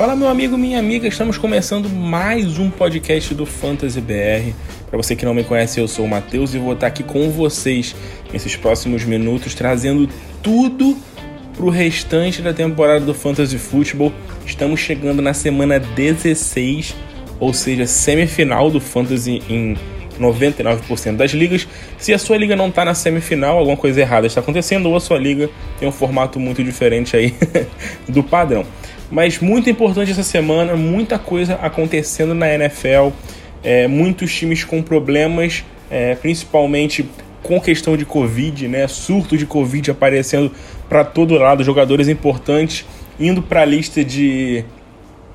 Fala, meu amigo, minha amiga, estamos começando mais um podcast do Fantasy BR. Para você que não me conhece, eu sou o Matheus e vou estar aqui com vocês nesses próximos minutos, trazendo tudo para o restante da temporada do Fantasy Football. Estamos chegando na semana 16, ou seja, semifinal do Fantasy em 99% das ligas. Se a sua liga não está na semifinal, alguma coisa errada está acontecendo, ou a sua liga tem um formato muito diferente aí do padrão. Mas muito importante essa semana, muita coisa acontecendo na NFL, é, muitos times com problemas, é, principalmente com questão de Covid, né? Surto de Covid aparecendo para todo lado, jogadores importantes indo para a lista de,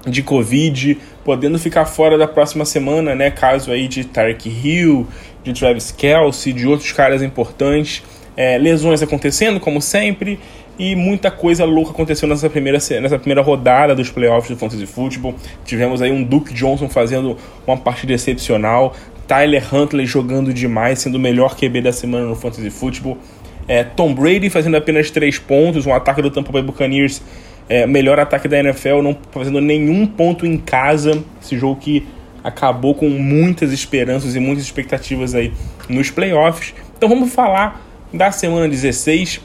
de Covid, podendo ficar fora da próxima semana, né? Caso aí de Tarek Hill, de Travis Kelsey, de outros caras importantes. É, lesões acontecendo, como sempre, e muita coisa louca aconteceu nessa primeira, nessa primeira rodada dos playoffs do Fantasy Football. Tivemos aí um Duke Johnson fazendo uma partida excepcional, Tyler Huntley jogando demais, sendo o melhor QB da semana no Fantasy Football. É, Tom Brady fazendo apenas 3 pontos, um ataque do Tampa Bay Buccaneers, é, melhor ataque da NFL, não fazendo nenhum ponto em casa. Esse jogo que acabou com muitas esperanças e muitas expectativas aí nos playoffs. Então vamos falar da semana 16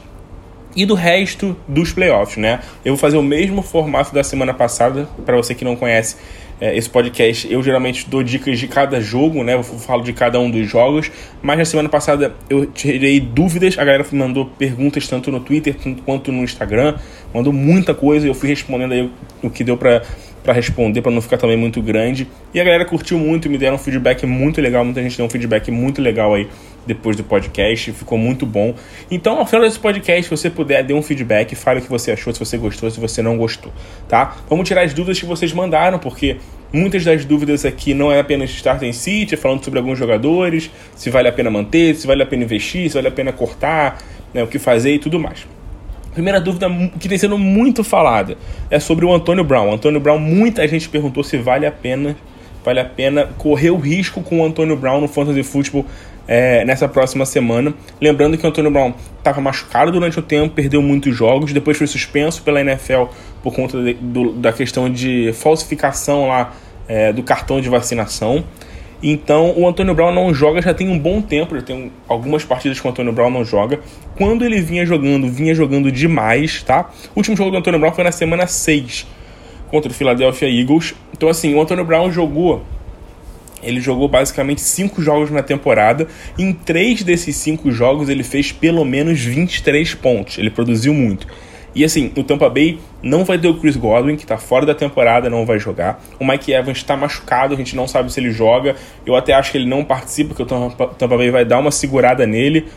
e do resto dos playoffs, né? Eu vou fazer o mesmo formato da semana passada, para você que não conhece é, esse podcast, eu geralmente dou dicas de cada jogo, né? Eu falo de cada um dos jogos, mas na semana passada eu tirei dúvidas, a galera mandou perguntas tanto no Twitter quanto no Instagram, mandou muita coisa e eu fui respondendo aí o que deu para para responder, para não ficar também muito grande. E a galera curtiu muito, me deram um feedback muito legal, muita gente deu um feedback muito legal aí depois do podcast, ficou muito bom. Então, ao final desse podcast, se você puder, dê um feedback, fale o que você achou, se você gostou, se você não gostou, tá? Vamos tirar as dúvidas que vocês mandaram, porque muitas das dúvidas aqui não é apenas start em City, é falando sobre alguns jogadores, se vale a pena manter, se vale a pena investir, se vale a pena cortar, né, o que fazer e tudo mais. Primeira dúvida que tem sendo muito falada é sobre o Antônio Brown. Antônio Brown, muita gente perguntou se vale a pena, vale a pena correr o risco com o Antônio Brown no Fantasy Football é, nessa próxima semana. Lembrando que o Antônio Brown estava machucado durante o tempo, perdeu muitos jogos, depois foi suspenso pela NFL por conta de, do, da questão de falsificação lá é, do cartão de vacinação. Então o Antônio Brown não joga já tem um bom tempo, já tem algumas partidas que o Antônio Brown não joga. Quando ele vinha jogando, vinha jogando demais, tá? O último jogo do Antônio Brown foi na semana 6 contra o Philadelphia Eagles. Então assim, o Antônio Brown jogou ele jogou basicamente cinco jogos na temporada. Em três desses cinco jogos, ele fez pelo menos 23 pontos. Ele produziu muito. E assim, o Tampa Bay não vai ter o Chris Godwin, que está fora da temporada, não vai jogar. O Mike Evans está machucado, a gente não sabe se ele joga. Eu até acho que ele não participa, porque o Tampa Bay vai dar uma segurada nele.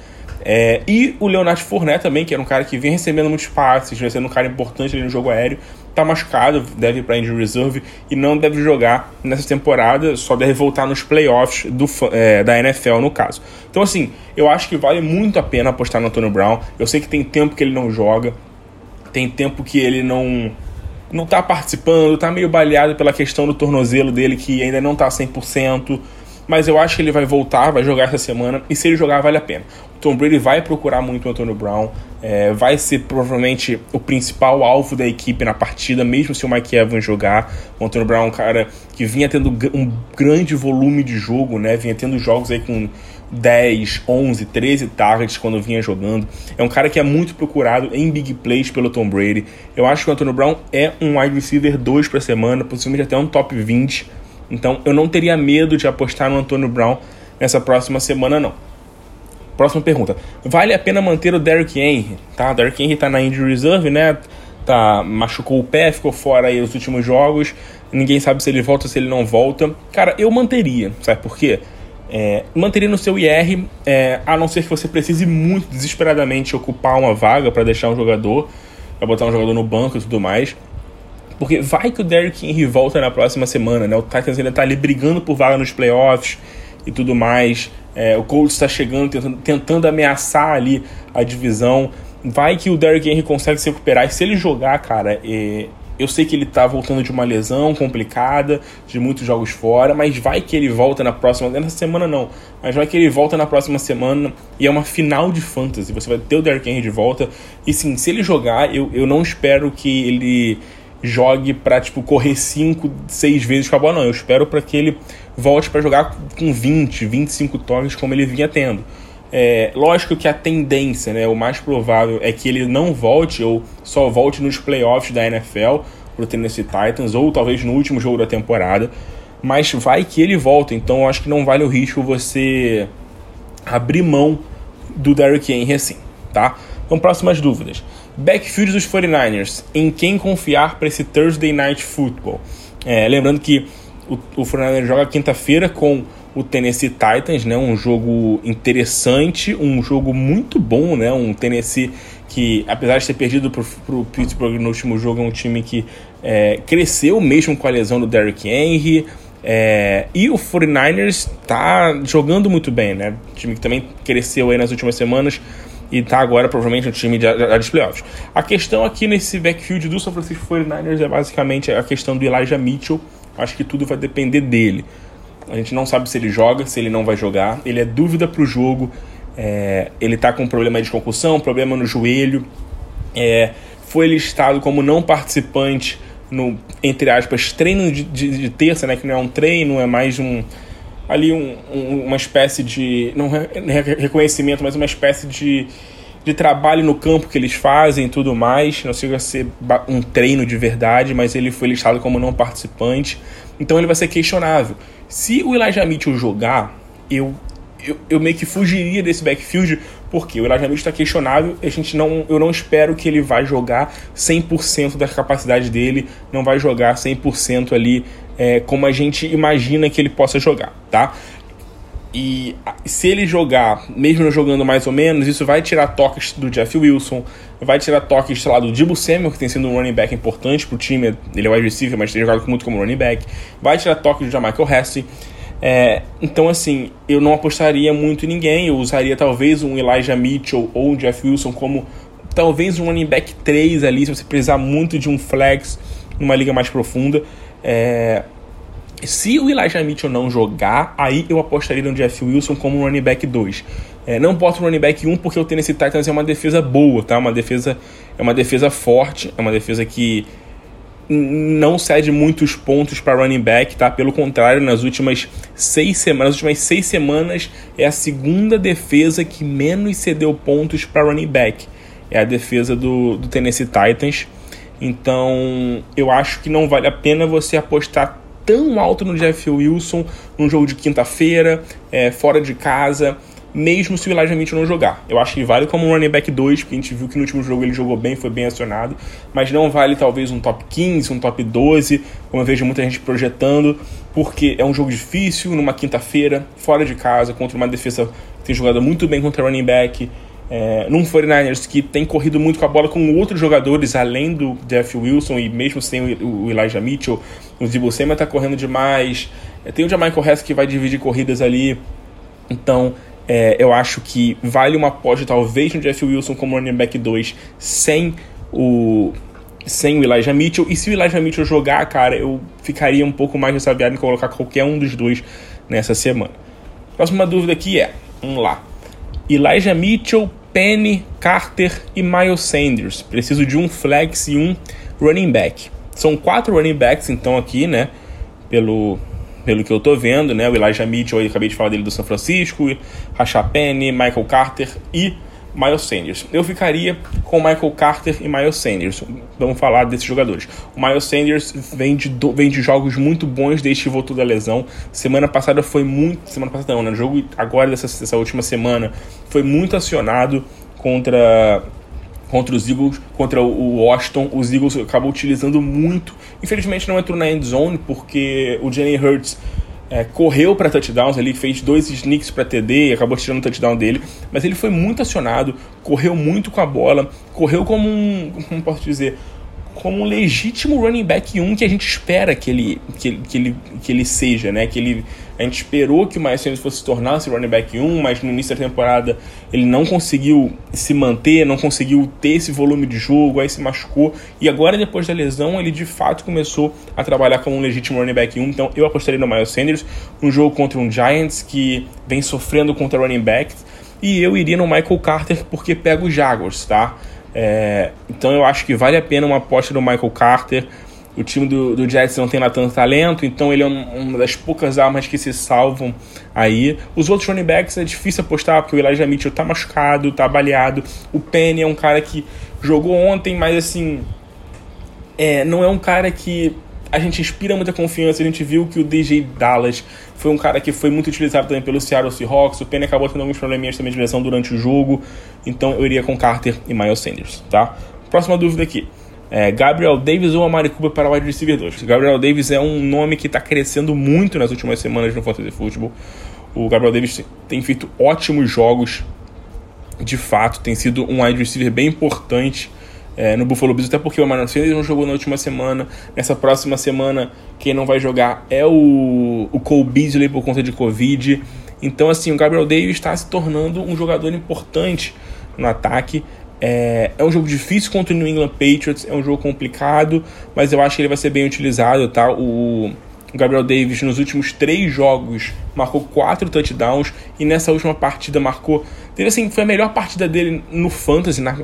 É, e o Leonard Fournette também, que era um cara que vinha recebendo muitos passes, vai sendo um cara importante ali no jogo aéreo tá machucado, deve ir para injury reserve e não deve jogar nessa temporada, só deve voltar nos playoffs do, é, da NFL no caso. Então assim, eu acho que vale muito a pena apostar no Antonio Brown. Eu sei que tem tempo que ele não joga, tem tempo que ele não não tá participando, tá meio baleado pela questão do tornozelo dele que ainda não tá 100%, mas eu acho que ele vai voltar, vai jogar essa semana e se ele jogar vale a pena. Tom Brady vai procurar muito o Antonio Brown, é, vai ser provavelmente o principal alvo da equipe na partida, mesmo se o Mike Evans jogar. O Antonio Brown é um cara que vinha tendo um grande volume de jogo, né? Vinha tendo jogos aí com 10, 11, 13 targets quando vinha jogando. É um cara que é muito procurado em big plays pelo Tom Brady. Eu acho que o Antonio Brown é um wide receiver 2 para semana, possivelmente até um top 20. Então eu não teria medo de apostar no Antonio Brown nessa próxima semana, não. Próxima pergunta. Vale a pena manter o Derrick Henry? Tá? Derrick Henry tá na injury reserve, né? Tá, machucou o pé, ficou fora aí os últimos jogos. Ninguém sabe se ele volta, se ele não volta. Cara, eu manteria, sabe por quê? É, manteria no seu IR, é, a não ser que você precise muito desesperadamente ocupar uma vaga para deixar um jogador, para botar um jogador no banco e tudo mais. Porque vai que o Derrick Henry volta na próxima semana, né? O Titans ainda tá ali brigando por vaga nos playoffs e tudo mais. É, o Colts está chegando, tentando, tentando ameaçar ali a divisão. Vai que o Derrick Henry consegue se recuperar. E se ele jogar, cara, é, eu sei que ele tá voltando de uma lesão complicada, de muitos jogos fora, mas vai que ele volta na próxima. Nessa semana não, mas vai que ele volta na próxima semana e é uma final de fantasy. Você vai ter o Derrick Henry de volta. E sim, se ele jogar, eu, eu não espero que ele jogue para tipo correr 5, 6 vezes com a bola, não. Eu espero para que ele volte para jogar com 20, 25 toques como ele vinha tendo. É, lógico que a tendência, né, o mais provável é que ele não volte ou só volte nos playoffs da NFL pro Tennessee Titans ou talvez no último jogo da temporada, mas vai que ele volta, então eu acho que não vale o risco você abrir mão do Derrick Henry assim, tá? Então, próximas dúvidas. Backfield dos 49ers, em quem confiar para esse Thursday Night Football? É, lembrando que o, o 49ers joga quinta-feira com o Tennessee Titans, né? Um jogo interessante, um jogo muito bom, né? Um Tennessee que, apesar de ter perdido para o Pittsburgh no último jogo, é um time que é, cresceu mesmo com a lesão do Derrick Henry. É, e o 49ers está jogando muito bem, né? Um time que também cresceu aí nas últimas semanas e está agora provavelmente no time de, de, de playoffs. A questão aqui nesse backfield do São Francisco 49ers é basicamente a questão do Elijah Mitchell. Acho que tudo vai depender dele. A gente não sabe se ele joga, se ele não vai jogar. Ele é dúvida para o jogo. É, ele está com problema de concussão, problema no joelho. É, foi listado como não participante no, entre aspas, treino de, de, de, terça, né? Que não é um treino, é mais um. Ali um, um, uma espécie de. Não reconhecimento, mas uma espécie de, de trabalho no campo que eles fazem e tudo mais. Não chega a ser um treino de verdade, mas ele foi listado como não participante. Então ele vai ser questionável. Se o Elijah Mitchell jogar, eu, eu, eu meio que fugiria desse backfield, porque o Elijah Mitchell está questionável. A gente não, eu não espero que ele vai jogar 100% da capacidade dele, não vai jogar 100% ali é, como a gente imagina que ele possa jogar, tá? E se ele jogar, mesmo jogando mais ou menos, isso vai tirar toques do Jeff Wilson, vai tirar toques, sei lá, do Dibu Samuel, que tem sido um running back importante pro time. Ele é wide receiver, mas tem jogado muito como running back. Vai tirar toques do Jamichael Hasty. É, então, assim, eu não apostaria muito em ninguém. Eu usaria talvez um Elijah Mitchell ou um Jeff Wilson como talvez um running back 3 ali, se você precisar muito de um flex numa liga mais profunda. É, se o Elijah Mitchell não jogar, aí eu apostaria no Jeff Wilson como running back 2. É, não boto running back 1 porque o Tennessee Titans é uma defesa boa, tá? Uma defesa, é uma defesa forte, é uma defesa que não cede muitos pontos para running back, tá? Pelo contrário, nas últimas seis semanas, nas últimas seis semanas é a segunda defesa que menos cedeu pontos para running back. É a defesa do, do Tennessee Titans. Então, eu acho que não vale a pena você apostar tão alto no Jeff Wilson num jogo de quinta-feira, é, fora de casa, mesmo se o Elijah Mitchell não jogar. Eu acho que vale como um running back 2, porque a gente viu que no último jogo ele jogou bem, foi bem acionado, mas não vale talvez um top 15, um top 12, como eu vejo muita gente projetando, porque é um jogo difícil, numa quinta-feira, fora de casa, contra uma defesa que tem jogado muito bem contra running back, é, num 49ers que tem corrido muito com a bola com outros jogadores, além do Jeff Wilson e mesmo sem o, Elijah Mitchell, o Zibo Sema tá correndo demais. É, tem o Jamichael Hess que vai dividir corridas ali. Então, é, eu acho que vale uma aposta, talvez, no Jeff Wilson como running back 2 sem o, sem o Elijah Mitchell. E se o Elijah Mitchell jogar, cara, eu ficaria um pouco mais ressabiado em colocar qualquer um dos dois nessa semana. Próxima dúvida aqui é: vamos lá. Elijah Mitchell, Penny, Carter e Miles Sanders. Preciso de um flex e um running back. São quatro running backs, então, aqui, né? Pelo, pelo que eu tô vendo, né? O Elijah Mitchell, eu acabei de falar dele do São Francisco, Rashad Penny, Michael Carter e Miles Sanders. Eu ficaria com Michael Carter e Miles Sanders. Vamos falar desses jogadores. O Miles Sanders vem de, do, vem de jogos muito bons desde que voltou da lesão. Semana passada foi muito. Semana passada não, né? O jogo agora dessa, dessa última semana foi muito acionado contra contra os Eagles, contra o Washington, os Eagles acabou utilizando muito. Infelizmente não entrou na end zone porque o Jenny Hurts é, correu para touchdowns, ele fez dois sneaks para TD e acabou tirando o touchdown dele, mas ele foi muito acionado, correu muito com a bola, correu como um, como posso dizer, como um legítimo running back 1 que a gente espera que ele, que, que ele, que ele seja, né? Que ele, a gente esperou que o Miles Sanders fosse tornar esse running back 1, mas no início da temporada ele não conseguiu se manter, não conseguiu ter esse volume de jogo, aí se machucou. E agora, depois da lesão, ele de fato começou a trabalhar como um legítimo running back 1. Então eu apostaria no Miles Sanders, um jogo contra um Giants que vem sofrendo contra running backs. E eu iria no Michael Carter porque pega os Jaguars, tá? É, então eu acho que vale a pena uma aposta do Michael Carter. o time do, do Jets não tem lá tanto talento, então ele é um, uma das poucas armas que se salvam aí. Os outros running backs é difícil apostar, porque o Elijah Mitchell tá machucado, tá baleado. O Penny é um cara que jogou ontem, mas assim. É, não é um cara que a gente inspira muita confiança. A gente viu que o DJ Dallas foi um cara que foi muito utilizado também pelo Seattle Seahawks. O Penny acabou tendo alguns probleminhas também de lesão durante o jogo. Então eu iria com Carter e Miles Sanders, tá? Próxima dúvida aqui. É, Gabriel Davis ou Amari Cooper para o wide receiver 2. Gabriel Davis é um nome que está crescendo muito nas últimas semanas no Fantasy Football. O Gabriel Davis tem feito ótimos jogos, de fato, tem sido um wide receiver bem importante é, no Buffalo Bills, até porque o Emmanuel Sanders não jogou na última semana. Nessa próxima semana, quem não vai jogar é o, o Cole Beasley por conta de Covid. Então, assim, o Gabriel Davis está se tornando um jogador importante no ataque. É, é, um jogo difícil contra o New England Patriots, é um jogo complicado, mas eu acho que ele vai ser bem utilizado, tá? O, o Gabriel Davis, nos últimos três jogos, marcou quatro touchdowns e nessa última partida marcou. Teve, assim, foi a melhor partida dele no Fantasy na,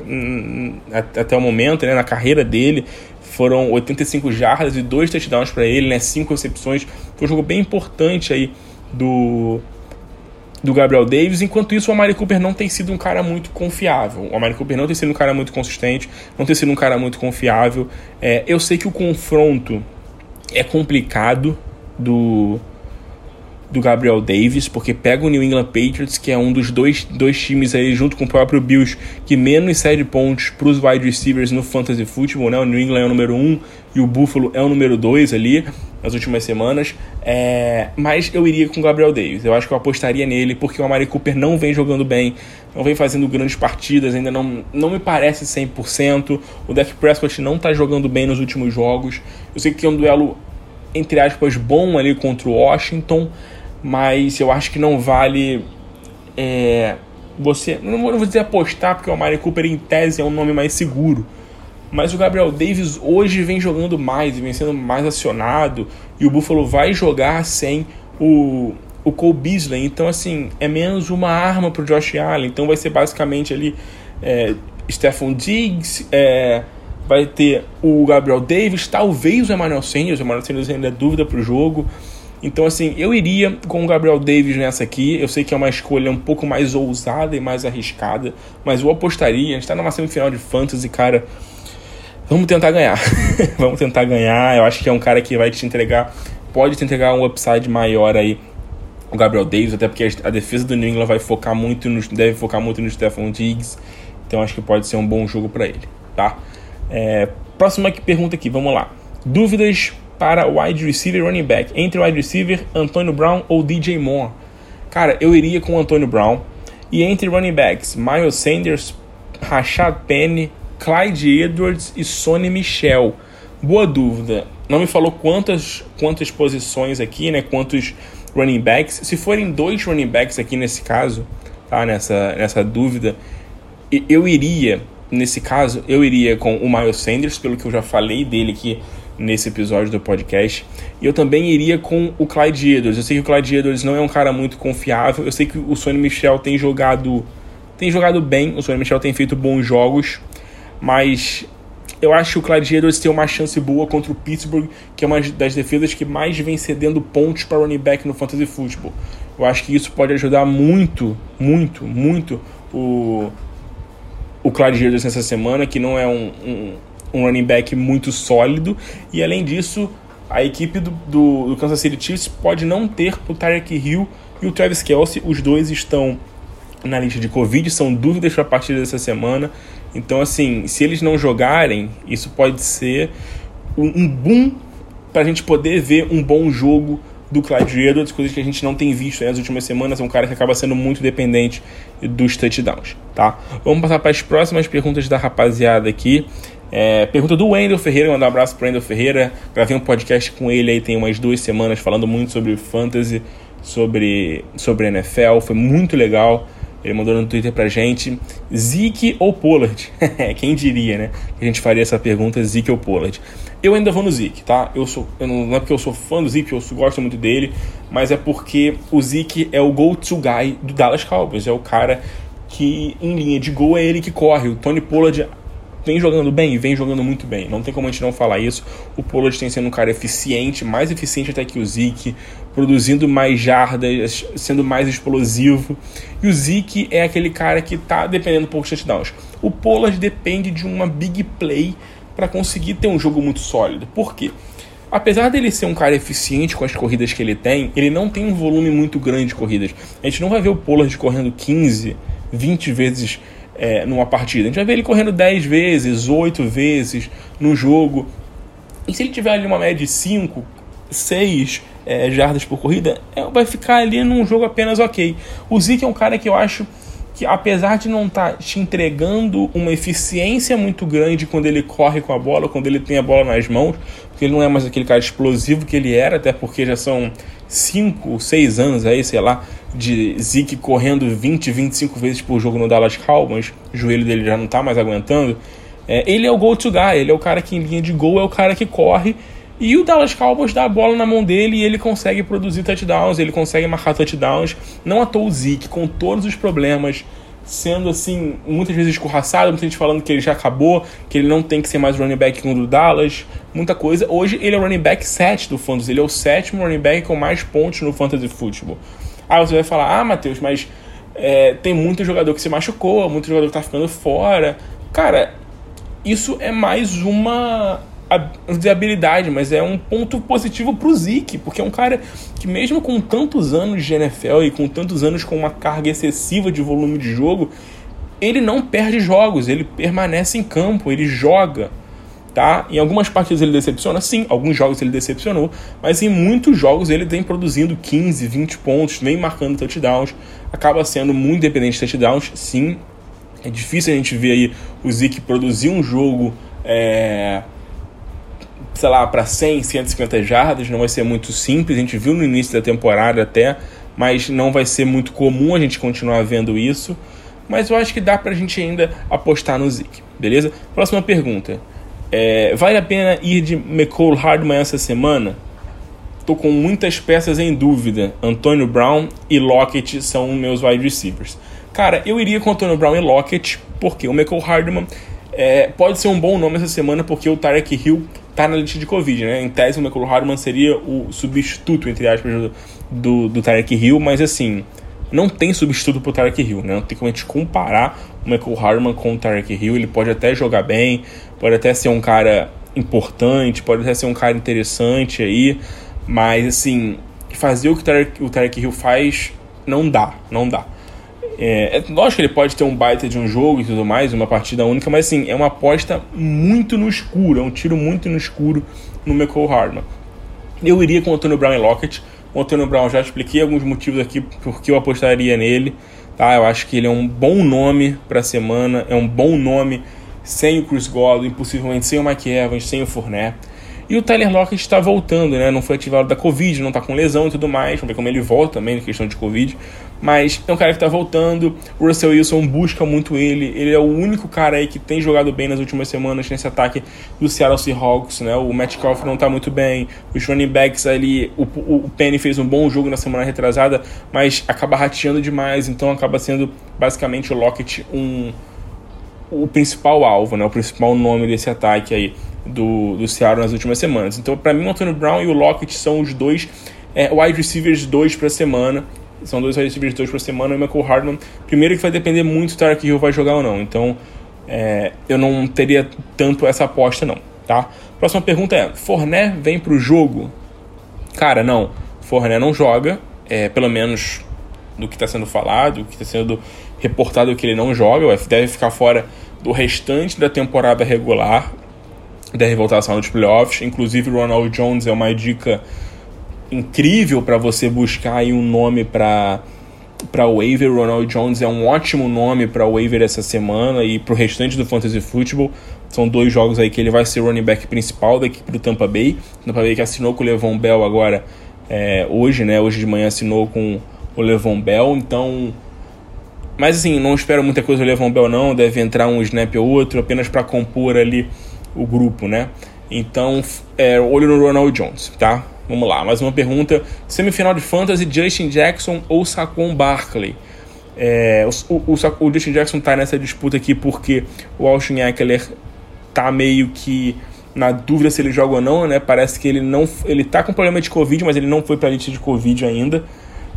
até o momento, né, na carreira dele. Foram 85 jardas e dois touchdowns para ele, né, cinco recepções. Foi um jogo bem importante aí do, do Gabriel Davis. Enquanto isso, o Amari Cooper não tem sido um cara muito confiável. O Amari Cooper não tem sido um cara muito consistente, não tem sido um cara muito confiável. É, eu sei que o confronto é complicado do do Gabriel Davis, porque pega o New England Patriots, que é um dos dois, dois times aí, junto com o próprio Bills, que menos cede pontos para os wide receivers no fantasy football, né? O New England é o número 1 um, e o Buffalo é o número 2 ali, nas últimas semanas. É... Mas eu iria com o Gabriel Davis, eu acho que eu apostaria nele, porque o Amari Cooper não vem jogando bem, não vem fazendo grandes partidas, ainda não, não me parece 100%. O Dak Prescott não está jogando bem nos últimos jogos. Eu sei que é um duelo, entre aspas, bom ali contra o Washington, mas eu acho que não vale é, você. Não vou dizer apostar, porque o Amari Cooper em tese é um nome mais seguro. Mas o Gabriel Davis hoje vem jogando mais e vem sendo mais acionado. E o Buffalo vai jogar sem o, o Cole Beasley. Então, assim, é menos uma arma para o Josh Allen. Então, vai ser basicamente ali é, Stephon Diggs. É, vai ter o Gabriel Davis, talvez o Emmanuel Sanders. O Emmanuel Sanders ainda é dúvida para o jogo. Então, assim, eu iria com o Gabriel Davis nessa aqui. Eu sei que é uma escolha um pouco mais ousada e mais arriscada, mas eu apostaria. A gente tá numa semifinal de fantasy, cara. Vamos tentar ganhar. Vamos tentar ganhar. Eu acho que é um cara que vai te entregar, pode te entregar um upside maior aí. O Gabriel Davis, até porque a defesa do New England vai focar muito no, deve focar muito no Stephon Diggs. Então acho que pode ser um bom jogo para ele, tá? É, próxima pergunta aqui, vamos lá. Dúvidas para wide receiver running back. Entre wide receiver, Antônio Brown ou DJ Moore? Cara, eu iria com Antônio Brown. E entre running backs, Miles Sanders, Rashad Penny, Clyde Edwards e Sonny Michel. Boa dúvida. Não me falou quantas, quantas posições aqui, né? Quantos running backs. Se forem dois running backs aqui nesse caso, tá? Nessa, nessa dúvida, eu iria, nesse caso, eu iria com o Miles Sanders, pelo que eu já falei dele aqui nesse episódio do podcast. E eu também iria com o Clyde Edwards. Eu sei que o Clyde Edwards não é um cara muito confiável. Eu sei que o Sonny Michel tem jogado tem jogado bem, o Sonny Michel tem feito bons jogos, mas eu acho que o Edwards tem uma chance boa contra o Pittsburgh, que é uma das defesas que mais vem cedendo pontos para running back no fantasy football. Eu acho que isso pode ajudar muito, muito, muito o o Edwards nessa semana, que não é um, um um running back muito sólido. E além disso, a equipe do, do, do Kansas City Chiefs pode não ter o Tyreek Hill e o Travis Kelsey. Os dois estão na lista de Covid, são dúvidas para a partir dessa semana. Então, assim, se eles não jogarem, isso pode ser um, boom para a gente poder ver um bom jogo do Clyde Edwards, coisas que a gente não tem visto nas últimas semanas. É um cara que acaba sendo muito dependente dos touchdowns, tá? Vamos passar para as próximas perguntas da rapaziada aqui. É, pergunta do Wendel Ferreira, mandar um abraço pro Wendel Ferreira. Gravei um podcast com ele aí tem umas duas semanas falando muito sobre fantasy, sobre, sobre NFL. Foi muito legal. Ele mandou no Twitter pra gente: Zeke ou Pollard? Quem diria, né? Que a gente faria essa pergunta: Zeke ou Pollard? Eu ainda vou no Zeke, tá? Eu sou, eu não, não, é porque eu sou fã do Zeke, eu gosto muito dele, mas é porque o Zeke é o go-to guy do Dallas Cowboys. É o cara que, em linha de gol, é ele que corre. O Tony Pollard vem jogando bem, vem jogando muito bem. Não tem como a gente não falar isso. O Pollard tem sendo um cara eficiente, mais eficiente até que o Zeke, produzindo mais jardas, sendo mais explosivo. E o Zeke é aquele cara que tá dependendo um pouco touchdowns. O Pollard depende de uma big play para conseguir ter um jogo muito sólido. Por quê? Apesar dele ser um cara eficiente com as corridas que ele tem, ele não tem um volume muito grande de corridas. A gente não vai ver o Pollard correndo 15, 20 vezes é, numa partida. A gente vai ver ele correndo 10 vezes, 8 vezes no jogo. E se ele tiver ali uma média de 5, 6 é, jardas por corrida, é, vai ficar ali num jogo apenas ok. O Zeke é um cara que eu acho que apesar de não estar tá te entregando uma eficiência muito grande quando ele corre com a bola, quando ele tem a bola nas mãos, porque ele não é mais aquele cara explosivo que ele era, até porque já são 5, 6 anos aí, sei lá, de Zeke correndo 20, 25 vezes por jogo no Dallas Cowboys, o joelho dele já não está mais aguentando. É, ele é o go-to guy, ele é o cara que em linha de gol é o cara que corre e o Dallas Cowboys dá a bola na mão dele e ele consegue produzir touchdowns, ele consegue marcar touchdowns. Não à toa o Zeke, com todos os problemas, sendo assim, muitas vezes escorraçado, muita gente falando que ele já acabou, que ele não tem que ser mais running back o do Dallas, muita coisa. Hoje ele é o running back 7 do Fantasy, ele é o sétimo running back com mais pontos no Fantasy Football. Ah, você vai falar, ah, Matheus, mas é, tem muito jogador que se machucou, muito jogador que tá ficando fora. Cara, isso é mais uma de habilidade, mas é um ponto positivo pro Zeke, porque é um cara que mesmo com tantos anos de NFL e com tantos anos com uma carga excessiva de volume de jogo, ele não perde jogos, ele permanece em campo, ele joga, tá? Em algumas partidas ele decepciona, sim, alguns jogos ele decepcionou, mas em muitos jogos ele vem produzindo 15, 20 pontos, vem marcando touchdowns, acaba sendo muito dependente de touchdowns, sim. É difícil a gente ver aí o Zeke produzir um jogo é, sei lá, para 100, 150 jardas, não vai ser muito simples, a gente viu no início da temporada até, mas não vai ser muito comum a gente continuar vendo isso. Mas eu acho que dá pra gente ainda apostar no Zeke, beleza? Próxima pergunta. É, vale a pena ir de McCall Hardman essa semana? Tô com muitas peças em dúvida. Antônio Brown e Lockett são meus wide receivers. Cara, eu iria com Antônio Brown e Lockett, porque o McCall Hardman é, pode ser um bom nome essa semana, porque o Tarek Hill tá na lista de Covid, né? Em tese, o McCall Hardman seria o substituto, entre aspas, do, do, do Tarek Hill, mas assim, não tem substituto pro Tarek Hill, né? Não tem como a gente comparar o McCall Hardman com o Tarek Hill. Ele pode até jogar bem, pode até ser um cara importante, pode até ser um cara interessante aí, mas assim, fazer o que o Tarek, o Tarek Hill faz não dá, não dá. É, é, lógico que ele pode ter um baita de um jogo e tudo mais, uma partida única, mas assim, é uma aposta muito no escuro, é um tiro muito no escuro no McCall Hardman. Eu iria com o Antônio Brown e Lockett. O Antônio Brown já expliquei alguns motivos aqui porque eu apostaria nele. Tá? Eu acho que ele é um bom nome para a semana, é um bom nome sem o Chris Godwin, possivelmente sem o Mike Evans, sem o Fournette. E o Tyler Lockett está voltando, né? Não foi ativado da Covid, não está com lesão e tudo mais. Vamos ver como ele volta também na questão de Covid. Mas é um cara que está voltando. O Russell Wilson busca muito ele. Ele é o único cara aí que tem jogado bem nas últimas semanas nesse ataque do Seattle Seahawks, né? O Metcalf não está muito bem. Os running backs ali, o, o Penny fez um bom jogo na semana retrasada, mas acaba rateando demais. Então acaba sendo basicamente o Lockett um o principal alvo, né? O principal nome desse ataque aí do, do Seattle nas últimas semanas. Então, para mim, o Antonio Brown e o Lockett são os dois é, wide receivers dois para semana. São dois wide receivers para semana. E o Michael Hardman, primeiro que vai depender muito do Tarek Hill vai jogar ou não. Então, é, eu não teria tanto essa aposta, não. Tá? Próxima pergunta é: Forné vem para o jogo? Cara, não. Forné não joga, é, pelo menos do que está sendo falado, o que está sendo reportado que ele não joga, deve ficar fora do restante da temporada regular deve voltar de playoffs. Inclusive, o Ronald Jones é uma dica incrível para você buscar aí um nome para para o waiver. Ronald Jones é um ótimo nome para o waiver essa semana e para o restante do fantasy football. São dois jogos aí que ele vai ser o running back principal da equipe do Tampa Bay. Tampa Bay que assinou com o Levon Bell agora é, hoje, né? Hoje de manhã assinou com o Levon Bell. Então, mas assim, não espero muita coisa do Levon Bell não. Deve entrar um snap ou outro apenas para compor ali o grupo, né? Então, é, olho no Ronald Jones, tá? Vamos lá, mais uma pergunta. Semifinal de Fantasy, Justin Jackson ou Saquon Barkley? É, o, o, o, Justin Jackson tá nessa disputa aqui porque o Austin Eckler tá meio que na dúvida se ele joga ou não, né? Parece que ele não ele tá com problema de Covid, mas ele não foi para a lista de Covid ainda.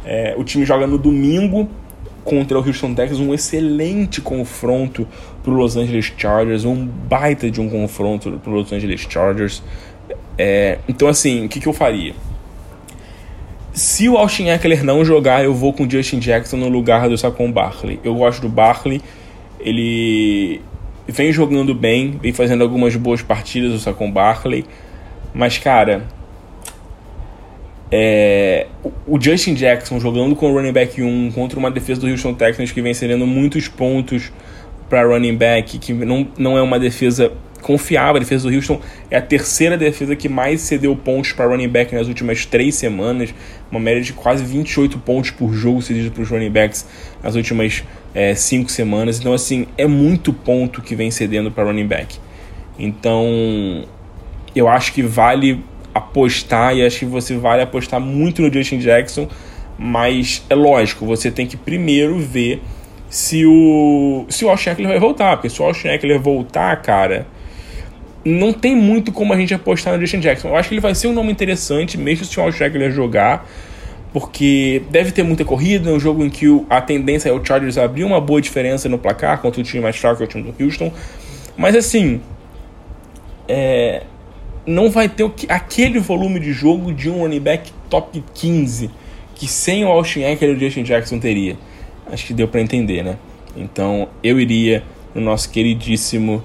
É, o time joga no domingo contra o Houston Texans, um excelente confronto para o Los Angeles Chargers, um baita de um confronto para o Los Angeles Chargers. É, então, assim, o que, que eu faria? Se o Austin Eckler não jogar, eu vou com o Justin Jackson no lugar do Saquon Barkley. Eu gosto do Barkley, ele vem jogando bem, vem fazendo algumas boas partidas o Saquon Barkley, mas cara, é, o Justin Jackson jogando com o running back 1 contra uma defesa do Houston Texans que vem cedendo muitos pontos para running back, que não, não é uma defesa confiável. A defesa do Houston é a terceira defesa que mais cedeu pontos para running back nas últimas três semanas, uma média de quase 28 pontos por jogo cedido para os running backs nas últimas é, cinco semanas. Então, assim, é muito ponto que vem cedendo para running back. Então, eu acho que vale apostar e acho que você vale apostar muito no Justin Jackson, mas é lógico, você tem que primeiro ver se o se o Austin Eckler vai voltar, porque se o Austin Eckler voltar, cara, não tem muito como a gente apostar no Justin Jackson. Eu acho que ele vai ser um nome interessante, mesmo se o Eckler jogar, porque deve ter muita corrida, é um jogo em que a tendência é o Chargers abrir uma boa diferença no placar contra o time mais fraco, que é o time do Houston. Mas assim, é, não vai ter aquele volume de jogo de um running back top 15 que sem o Austin Eckler o Justin Jackson teria. Acho que deu para entender, né? Então eu iria no nosso queridíssimo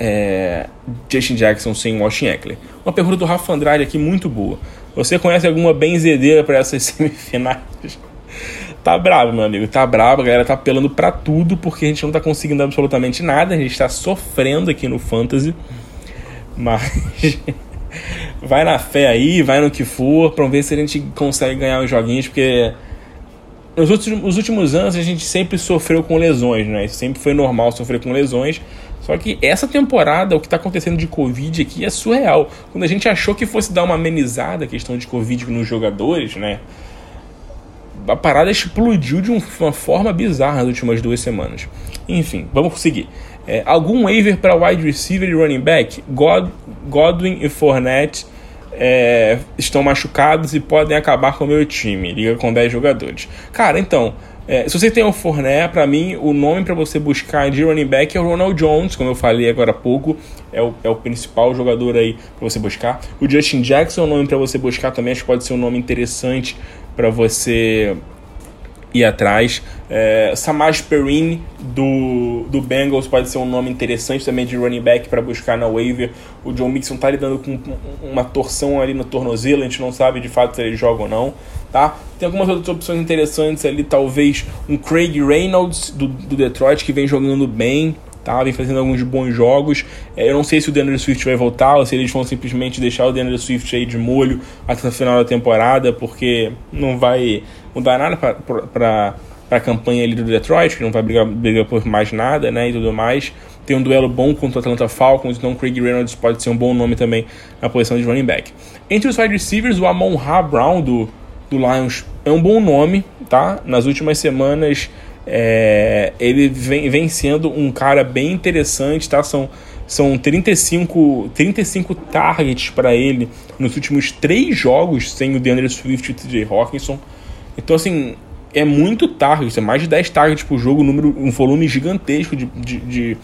é, Justin Jackson sem Austin Eckler. Uma pergunta do Rafa Andrade aqui muito boa. Você conhece alguma benzedeira para essas semifinais? tá bravo, meu amigo. Tá bravo. A galera tá apelando para tudo porque a gente não tá conseguindo absolutamente nada. A gente tá sofrendo aqui no Fantasy. Mas vai na fé aí, vai no que for, pra ver se a gente consegue ganhar os joguinhos, porque nos últimos anos a gente sempre sofreu com lesões, né? Sempre foi normal sofrer com lesões. Só que essa temporada, o que está acontecendo de Covid aqui é surreal. Quando a gente achou que fosse dar uma amenizada a questão de Covid nos jogadores, né? A parada explodiu de uma forma bizarra nas últimas duas semanas. Enfim, vamos seguir. É, algum waiver para wide receiver e running back? God, Godwin e Fournette é, estão machucados e podem acabar com o meu time. Liga com 10 jogadores. Cara, então, é, se você tem o Fournette, para mim, o nome para você buscar de running back é o Ronald Jones, como eu falei agora há pouco. É o, é o principal jogador aí para você buscar. O Justin Jackson é um nome para você buscar também. Acho que pode ser um nome interessante para você ir atrás. É, Samaj Perrine do, do Bengals pode ser um nome interessante também de running back para buscar na waiver. O John Mixon está lidando com uma torção ali no tornozelo, a gente não sabe de fato se ele joga ou não. Tá? Tem algumas outras opções interessantes ali, talvez um Craig Reynolds do, do Detroit que vem jogando bem, tá? Vem fazendo alguns bons jogos. É, eu não sei se o DeAndre Swift vai voltar ou se eles vão simplesmente deixar o DeAndre Swift aí de molho até o final da temporada, porque não vai mudar nada para a campanha ali do Detroit, que não vai brigar, brigar por mais nada, né, e tudo mais. Tem um duelo bom contra o Atlanta Falcons, então Craig Reynolds pode ser um bom nome também na posição de running back. Entre os wide receivers, o Amon Ra Brown do, do Lions é um bom nome, tá? Nas últimas semanas é, ele vem, vem sendo um cara bem interessante, tá? São, são 35, 35 targets para ele nos últimos três jogos sem o DeAndre Swift e o TJ Hawkinson. Então, assim, é muito target, é mais de 10 targets por jogo, um, número, um volume gigantesco de, de, de,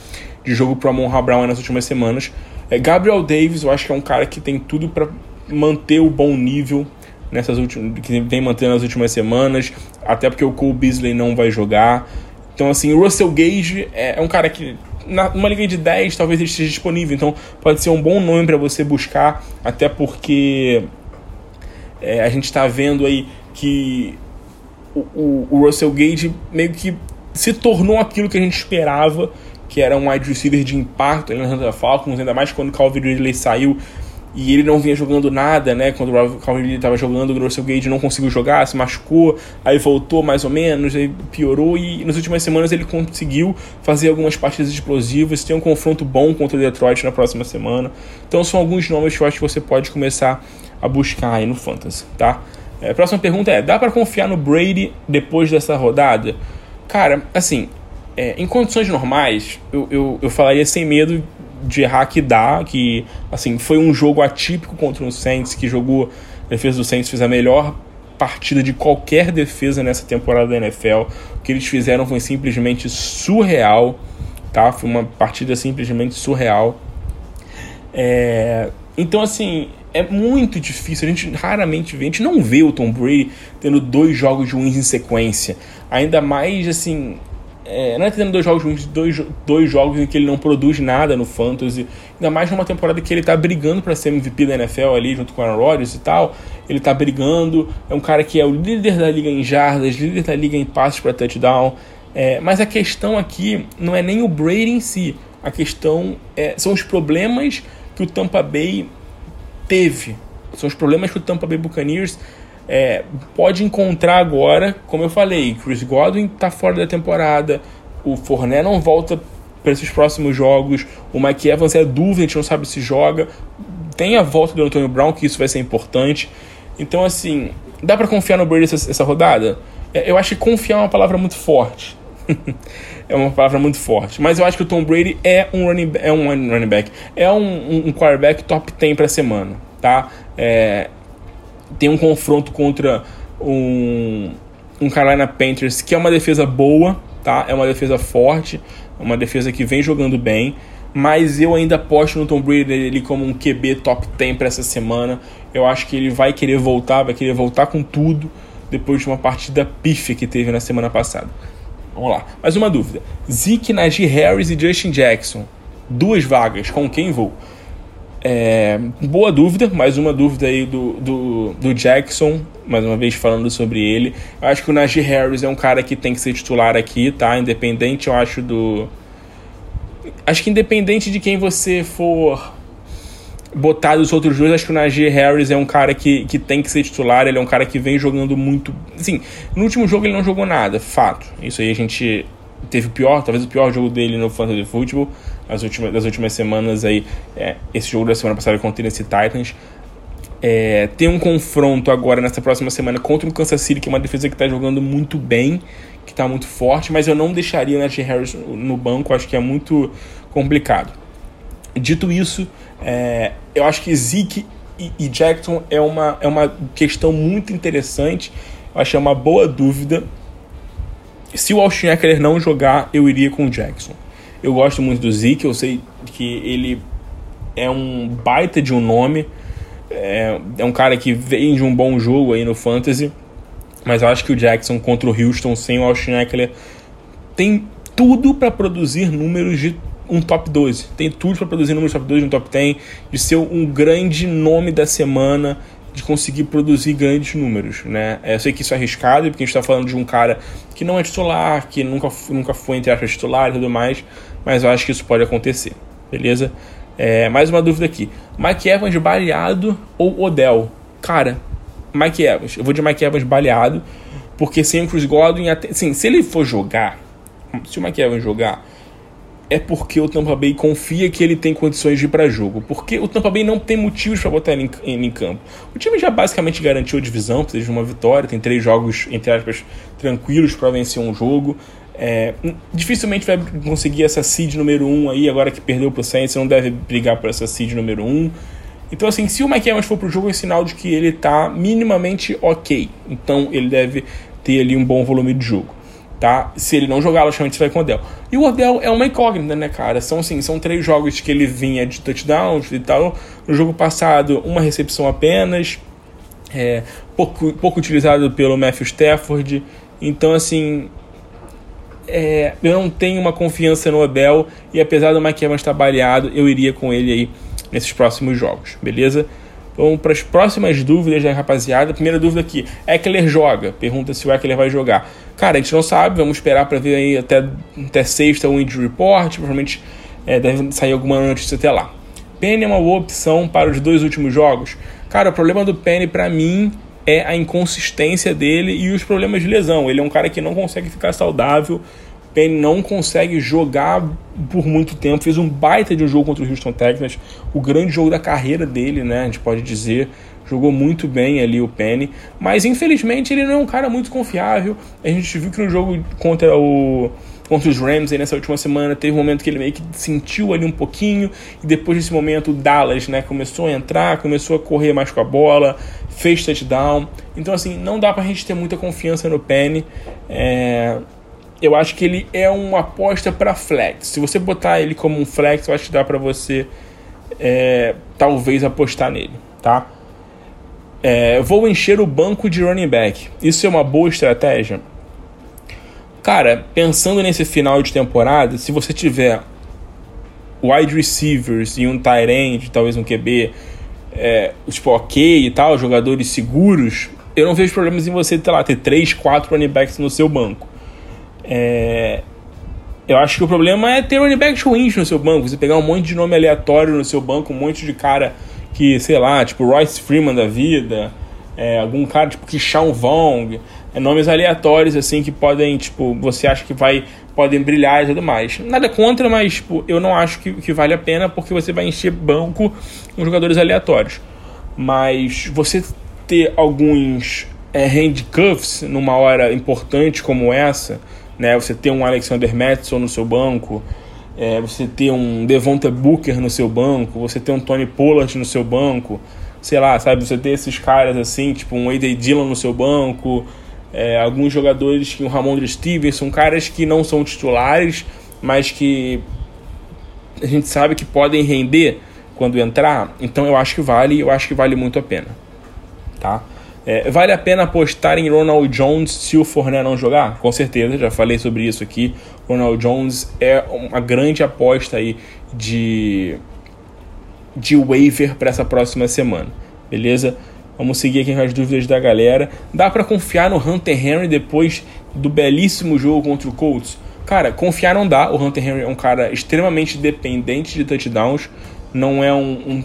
de jogo para Amon Brown nas últimas semanas. É, Gabriel Davis, eu acho que é um cara que tem tudo para manter o bom nível nessas últimas que vem mantendo nas últimas semanas, até porque o Cole Beasley não vai jogar. Então, assim, o Russell Gage é, é um cara que numa liga de 10 talvez ele esteja disponível, então pode ser um bom nome para você buscar, até porque é, a gente está vendo aí que o, o, Russell Gage meio que se tornou aquilo que a gente esperava, que era um wide receiver de impacto ali na Atlanta Falcons, ainda mais quando o Calvin Ridley saiu e ele não vinha jogando nada, né? Quando o Calvin Ridley estava jogando, o Russell Gage não conseguiu jogar, se machucou, aí voltou mais ou menos, aí piorou e nas últimas semanas ele conseguiu fazer algumas partidas explosivas, tem um confronto bom contra o Detroit na próxima semana. Então são alguns nomes que eu acho que você pode começar a buscar aí no Fantasy, tá? É, a próxima pergunta é: dá para confiar no Brady depois dessa rodada? Cara, assim, é, em condições normais, eu, eu, eu falaria sem medo de errar que dá, que assim, foi um jogo atípico contra o Saints, que jogou, a defesa do Saints fez a melhor partida de qualquer defesa nessa temporada da NFL. O que eles fizeram foi simplesmente surreal, tá? Foi uma partida simplesmente surreal. É... Então, assim, é muito difícil. A gente raramente vê, a gente não vê o Tom Brady tendo dois jogos ruins em sequência. Ainda mais, assim, é, não é tendo dois jogos ruins, dois, dois jogos em que ele não produz nada no Fantasy. Ainda mais numa temporada que ele tá brigando para ser MVP da NFL ali, junto com o Aaron Rodgers e tal. Ele tá brigando, é um cara que é o líder da liga em jardas, líder da liga em passes para touchdown. É, mas a questão aqui não é nem o Brady em si. A questão é, são os problemas que o Tampa Bay teve. São os problemas que o Tampa Bay Buccaneers é, pode encontrar agora, como eu falei, Chris Godwin está fora da temporada, o Fournette não volta para esses próximos jogos, o Mike Evans é dúvida, a gente não sabe se joga, tem a volta do Antonio Brown, que isso vai ser importante. Então, assim, dá para confiar no Brady essa, essa rodada? É, eu acho que confiar é uma palavra muito forte. é uma palavra muito forte. Mas eu acho que o Tom Brady é um running, é um running back, é um, um quarterback top 10 para semana, tá? É, tem um confronto contra um, um Carolina Panthers que é uma defesa boa, tá? É uma defesa forte, uma defesa que vem jogando bem, mas eu ainda aposto no Tom Brady ele como um QB top 10 para essa semana. Eu acho que ele vai querer voltar, vai querer voltar com tudo depois de uma partida pífia que teve na semana passada. Vamos lá. Mais uma dúvida. Zeke, Najee Harris e Justin Jackson. Duas vagas. Com quem vou? É, boa dúvida, mais uma dúvida aí do, do, do, Jackson, mais uma vez falando sobre ele. Eu acho que o Najee Harris é um cara que tem que ser titular aqui, tá? Independente, eu acho, do. Acho que independente de quem você for botar dos outros dois, acho que o Najee Harris é um cara que, que tem que ser titular, ele é um cara que vem jogando muito. Assim, no último jogo ele não jogou nada, fato. Isso aí a gente teve o pior, talvez o pior jogo dele no Fantasy Football as últimas, das últimas semanas aí, é, esse jogo da semana passada contra o Tennessee Titans. É, tem um confronto agora nessa próxima semana contra o Kansas City, que é uma defesa que está jogando muito bem, que está muito forte, mas eu não deixaria o Najee Harris no banco, acho que é muito complicado. Dito isso, é, eu acho que Zeke e, e, Jackson é uma, é uma questão muito interessante, eu acho que é uma boa dúvida. Se o Austin Eckler não jogar, eu iria com o Jackson. Eu gosto muito do Zeke, eu sei que ele é um baita de um nome, é, é um cara que vem de um bom jogo aí no Fantasy, mas eu acho que o Jackson contra o Houston sem o Austin Eckler tem tudo para produzir números de um top 12. Tem tudo para produzir números top 12, um top 10, de ser um grande nome da semana, de conseguir produzir grandes números, né? Eu sei que isso é arriscado, porque a gente está falando de um cara que não é titular, que nunca, nunca foi entre aspas titular e tudo mais, mas eu acho que isso pode acontecer, beleza? É, mais uma dúvida aqui. Mike Evans baleado ou Odell? Cara, Mike Evans. Eu vou de Mike Evans baleado, porque sem o Chris Godwin, até, se ele for jogar, se o Mike Evans jogar, é porque o Tampa Bay confia que ele tem condições de ir para jogo. Porque o Tampa Bay não tem motivos para botar ele em, em, campo. O time já basicamente garantiu a divisão, precisa de uma vitória, tem três jogos, entre aspas, tranquilos para vencer um jogo. É, dificilmente vai conseguir essa seed número 1 um aí, agora que perdeu pro Saints, não deve brigar por essa seed número 1. Um. Então, assim, se o Mike Evans for pro jogo, é sinal de que ele tá minimamente ok. Então, ele deve ter ali um bom volume de jogo, tá? Se ele não jogar, logicamente, vai com o Odell. E o Odell é uma incógnita, né, cara? São, assim, são três jogos que ele vinha de touchdowns e tal. No jogo passado, uma recepção apenas. É, pouco, pouco utilizado pelo Matthew Stafford. Então, assim, é, eu não tenho uma confiança no Odell e apesar do Mike Evans estar baleado, eu iria com ele aí nesses próximos jogos, beleza? Vamos para as próximas dúvidas da rapaziada. Primeira dúvida aqui: Eckler joga? Pergunta se o Eckler vai jogar. Cara, a gente não sabe, vamos esperar para ver aí até, até sexta o injury report. Provavelmente é, deve sair alguma notícia até lá. Penny é uma boa opção para os dois últimos jogos. Cara, o problema do Penny para mim é a inconsistência dele e os problemas de lesão. Ele é um cara que não consegue ficar saudável, Penny não consegue jogar por muito tempo. Fez um baita de um jogo contra o Houston Texans, o grande jogo da carreira dele, né? A gente pode dizer. Jogou muito bem ali o Penny, mas infelizmente ele não é um cara muito confiável. A gente viu que no jogo contra o, contra os Rams aí nessa última semana. Teve um momento que ele meio que sentiu ali um pouquinho, e depois desse momento o Dallas né, começou a entrar, começou a correr mais com a bola, fez touchdown. Então, assim, não dá pra gente ter muita confiança no Penny. É... Eu acho que ele é uma aposta para flex. Se você botar ele como um flex, eu acho que dá para você é, talvez apostar nele, tá? É, vou encher o banco de running back. Isso é uma boa estratégia? Cara, pensando nesse final de temporada, se você tiver wide receivers e um tight end, talvez um QB, é, tipo, ok e tal, jogadores seguros, eu não vejo problemas em você, sei lá, ter 3, 4 running backs no seu banco. É, eu acho que o problema é ter running backs ruins no seu banco. Você pegar um monte de nome aleatório no seu banco, um monte de cara que, sei lá, tipo Royce Freeman da vida, é, algum cara tipo Kishan Vong, é, nomes aleatórios assim que podem, tipo, você acha que vai podem brilhar e tudo mais. Nada contra, mas tipo, eu não acho que, que vale a pena porque você vai encher banco com jogadores aleatórios. Mas você ter alguns é, handcuffs numa hora importante como essa, né? Você ter um Alexander Madison no seu banco, é, você ter um Devonta Booker no seu banco, você ter um Tony Pollard no seu banco, sei lá, sabe? Você ter esses caras assim, tipo um A.D. Dillon no seu banco, é, alguns jogadores que o Ramon Stevenson, caras que não são titulares, mas que a gente sabe que podem render quando entrar. Então eu acho que vale, eu acho que vale muito a pena, tá? É, vale a pena apostar em Ronald Jones se o Fournette não jogar? Com certeza, já falei sobre isso aqui. Ronald Jones é uma grande aposta aí de, de waiver para essa próxima semana, beleza? Vamos seguir aqui com as dúvidas da galera. Dá para confiar no Hunter Henry depois do belíssimo jogo contra o Colts? Cara, confiar não dá. O Hunter Henry é um cara extremamente dependente de touchdowns não é um, um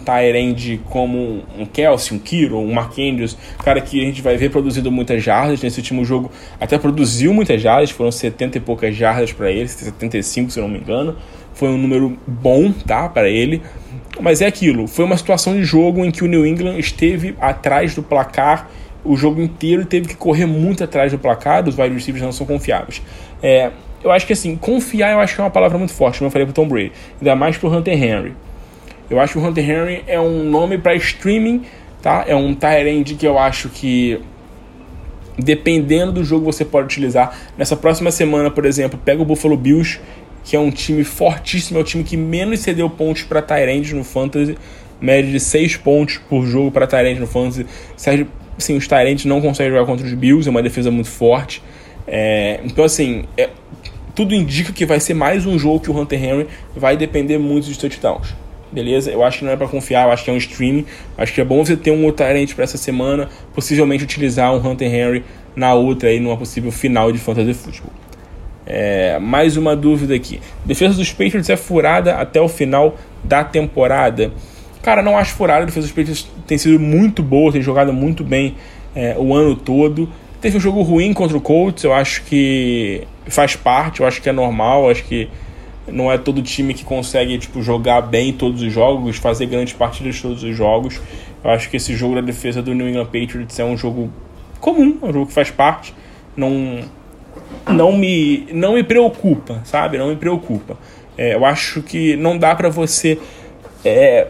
como um Kelsey, um Kiro, um Mark Andrews, cara que a gente vai ver produzindo muitas jardas. Nesse último jogo até produziu muitas jardas, foram 70 e poucas jardas para ele, 75 se não me engano. Foi um número bom, tá, para ele. Mas é aquilo, foi uma situação de jogo em que o New England esteve atrás do placar o jogo inteiro e teve que correr muito atrás do placar, os wide receivers não são confiáveis. É, eu acho que assim, confiar eu acho que é uma palavra muito forte, como eu falei pro Tom Brady, ainda mais pro Hunter Henry. Eu acho que o Hunter Henry é um nome para streaming, tá? É um Tyrande que eu acho que dependendo do jogo você pode utilizar. Nessa próxima semana, por exemplo, pega o Buffalo Bills, que é um time fortíssimo, é o time que menos cedeu pontos para Tyrande no Fantasy, média de 6 pontos por jogo para Tyrande no Fantasy. Assim, os Tyrands não conseguem jogar contra os Bills, é uma defesa muito forte. É, então, assim, é, tudo indica que vai ser mais um jogo que o Hunter Henry vai depender muito dos touchdowns beleza? Eu acho que não é para confiar, eu acho que é um streaming. Acho que é bom você ter um outro talento para essa semana, possivelmente utilizar um Hunter Henry na outra aí, numa possível final de Fantasy Football. É, mais uma dúvida aqui. Defesa dos Patriots é furada até o final da temporada? Cara, não acho furada. A defesa dos Patriots tem sido muito boa, tem jogado muito bem é, o ano todo. Teve um jogo ruim contra o Colts, eu acho que faz parte, eu acho que é normal, acho que não é todo time que consegue tipo, jogar bem todos os jogos, fazer grandes partidas todos os jogos. Eu acho que esse jogo da defesa do New England Patriots é um jogo comum, é um jogo que faz parte. Não, não, me, não me preocupa, sabe? Não me preocupa. É, eu acho que não dá para você é,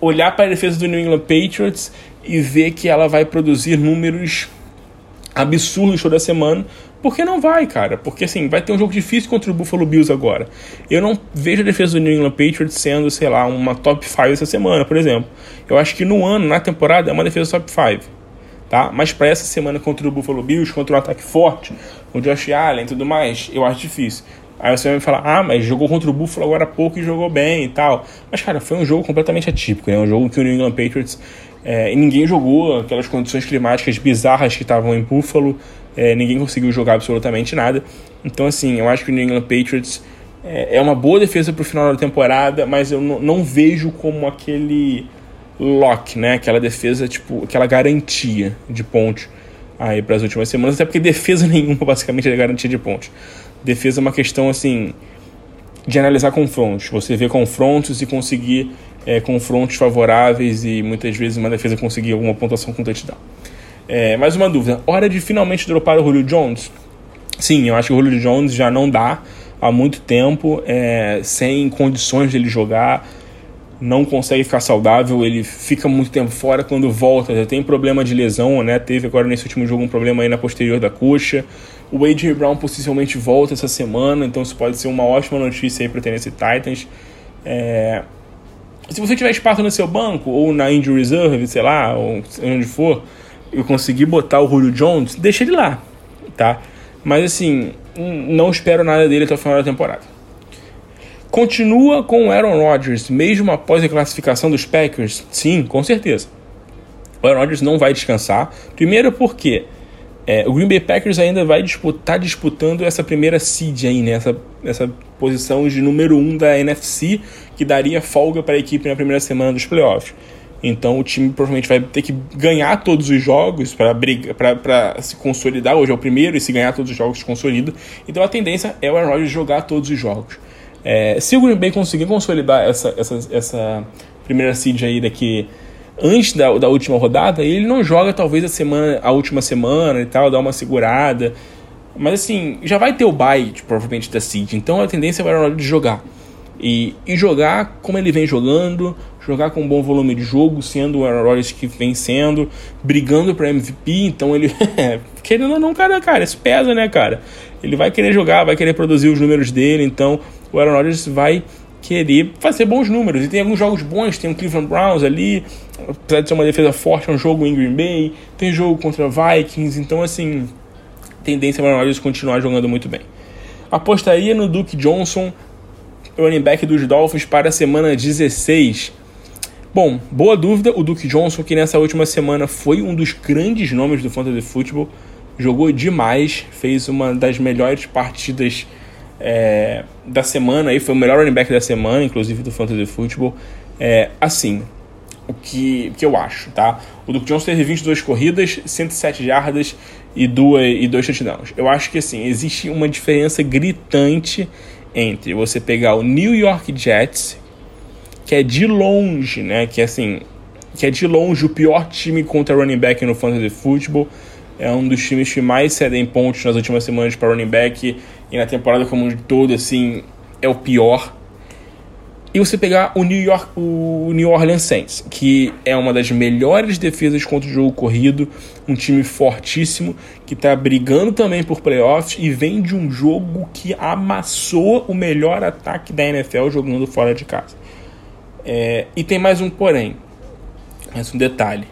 olhar para a defesa do New England Patriots e ver que ela vai produzir números absurdos toda semana, porque não vai, cara. Porque assim, vai ter um jogo difícil contra o Buffalo Bills agora. Eu não vejo a defesa do New England Patriots sendo, sei lá, uma top 5 essa semana, por exemplo. Eu acho que no ano, na temporada, é uma defesa top 5. Tá? Mas para essa semana contra o Buffalo Bills, contra um ataque forte, o Josh Allen e tudo mais, eu acho difícil. Aí você vai me falar, ah, mas jogou contra o Buffalo agora há pouco e jogou bem e tal. Mas, cara, foi um jogo completamente atípico, né? Um jogo que o New England Patriots é, e ninguém jogou aquelas condições climáticas bizarras que estavam em Buffalo. É, ninguém conseguiu jogar absolutamente nada. Então, assim, eu acho que o New England Patriots é, é uma boa defesa para o final da temporada, mas eu não vejo como aquele lock, né? Aquela defesa, tipo, aquela garantia de pontos aí para as últimas semanas, até porque defesa nenhuma basicamente é garantia de pontos. Defesa é uma questão, assim, de analisar confrontos. Você vê confrontos e conseguir é, confrontos favoráveis e muitas vezes uma defesa conseguir alguma pontuação com touchdown. É, mais uma dúvida: hora de finalmente dropar o Julio Jones? Sim, eu acho que o Julio Jones já não dá. há muito tempo, é, sem condições de ele jogar, não consegue ficar saudável, ele fica muito tempo fora quando volta, já tem problema de lesão, né? Teve agora nesse último jogo um problema aí na posterior da coxa. O A.J. Brown possivelmente volta essa semana, então isso pode ser uma ótima notícia aí para o Tennessee Titans. É... Se você tiver espaço no seu banco ou na injury reserve, sei lá, ou onde for, e conseguir botar o Julio Jones, deixa ele lá, tá? Mas assim, não espero nada dele até o final da temporada. Continua com o Aaron Rodgers, mesmo após a classificação dos Packers? Sim, com certeza. O Aaron Rodgers não vai descansar. Primeiro porque é, o Green Bay Packers ainda vai disputar disputando essa primeira seed aí, né? Essa, essa posição de número 1 um da NFC, que daria folga para a equipe na primeira semana dos playoffs. Então o time provavelmente vai ter que ganhar todos os jogos para se consolidar. Hoje é o primeiro, e se ganhar todos os jogos se consolida. Então a tendência é o Aaron jogar todos os jogos. É, se o Green Bay conseguir consolidar essa, essa, essa primeira seed aí daqui antes da, da última rodada, ele não joga talvez a semana a última semana e tal, dá uma segurada. Mas assim, já vai ter o bye, tipo, provavelmente, da seed. Então a tendência Aaron Rodgers jogar. E, e jogar como ele vem jogando, jogar com um bom volume de jogo, sendo o Aaron Rodgers que vem sendo, brigando para MVP, então ele querendo ou não, cara, cara, isso pesa, né, cara? Ele vai querer jogar, vai querer produzir os números dele, então o Aaron Rodgers vai querer fazer bons números. E tem alguns jogos bons, tem o Cleveland Browns ali, apesar de ser uma defesa forte, é um jogo em Green Bay, tem jogo contra Vikings, então assim, tendência Aaron Rodgers continuar jogando muito bem. Apostaria no Duke Johnson running back dos Dolphins para a semana 16. Bom, boa dúvida, o Duke Johnson, que nessa última semana foi um dos grandes nomes do Fantasy Football, jogou demais, fez uma das melhores partidas é, da semana, aí foi o melhor running back da semana, inclusive do Fantasy Football. É, assim, o que, o que eu acho, tá? O Duke Johnson teve 22 corridas, 107 jardas e, duas, e dois touchdowns. Eu acho que, assim, existe uma diferença gritante entre você pegar o New York Jets, que é de longe, né? Que é assim, que é de longe o pior time contra running back no fantasy football. É um dos times que mais cedem pontos nas últimas semanas para running back e na temporada como um todo, assim, é o pior e você pegar o New, York, o New Orleans Saints, que é uma das melhores defesas contra o jogo corrido, um time fortíssimo, que está brigando também por playoffs e vem de um jogo que amassou o melhor ataque da NFL jogando fora de casa. É, e tem mais um porém, mais um detalhe.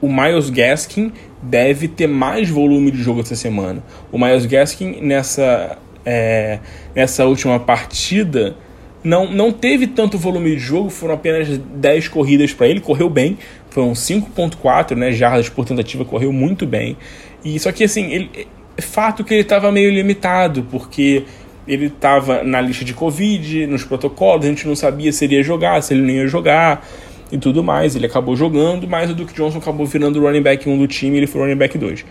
O Miles Gaskin deve ter mais volume de jogo essa semana. O Miles Gaskin nessa, é, nessa última partida não, não teve tanto volume de jogo, foram apenas 10 corridas para ele, correu bem, foram 5.4 né, jardas por tentativa, correu muito bem. E só que assim, ele, é fato que ele estava meio limitado, porque ele estava na lista de Covid, nos protocolos, a gente não sabia se ele ia jogar, se ele não ia jogar e tudo mais. Ele acabou jogando, mas o Duke Johnson acabou virando o running back 1 do time ele foi running back 2.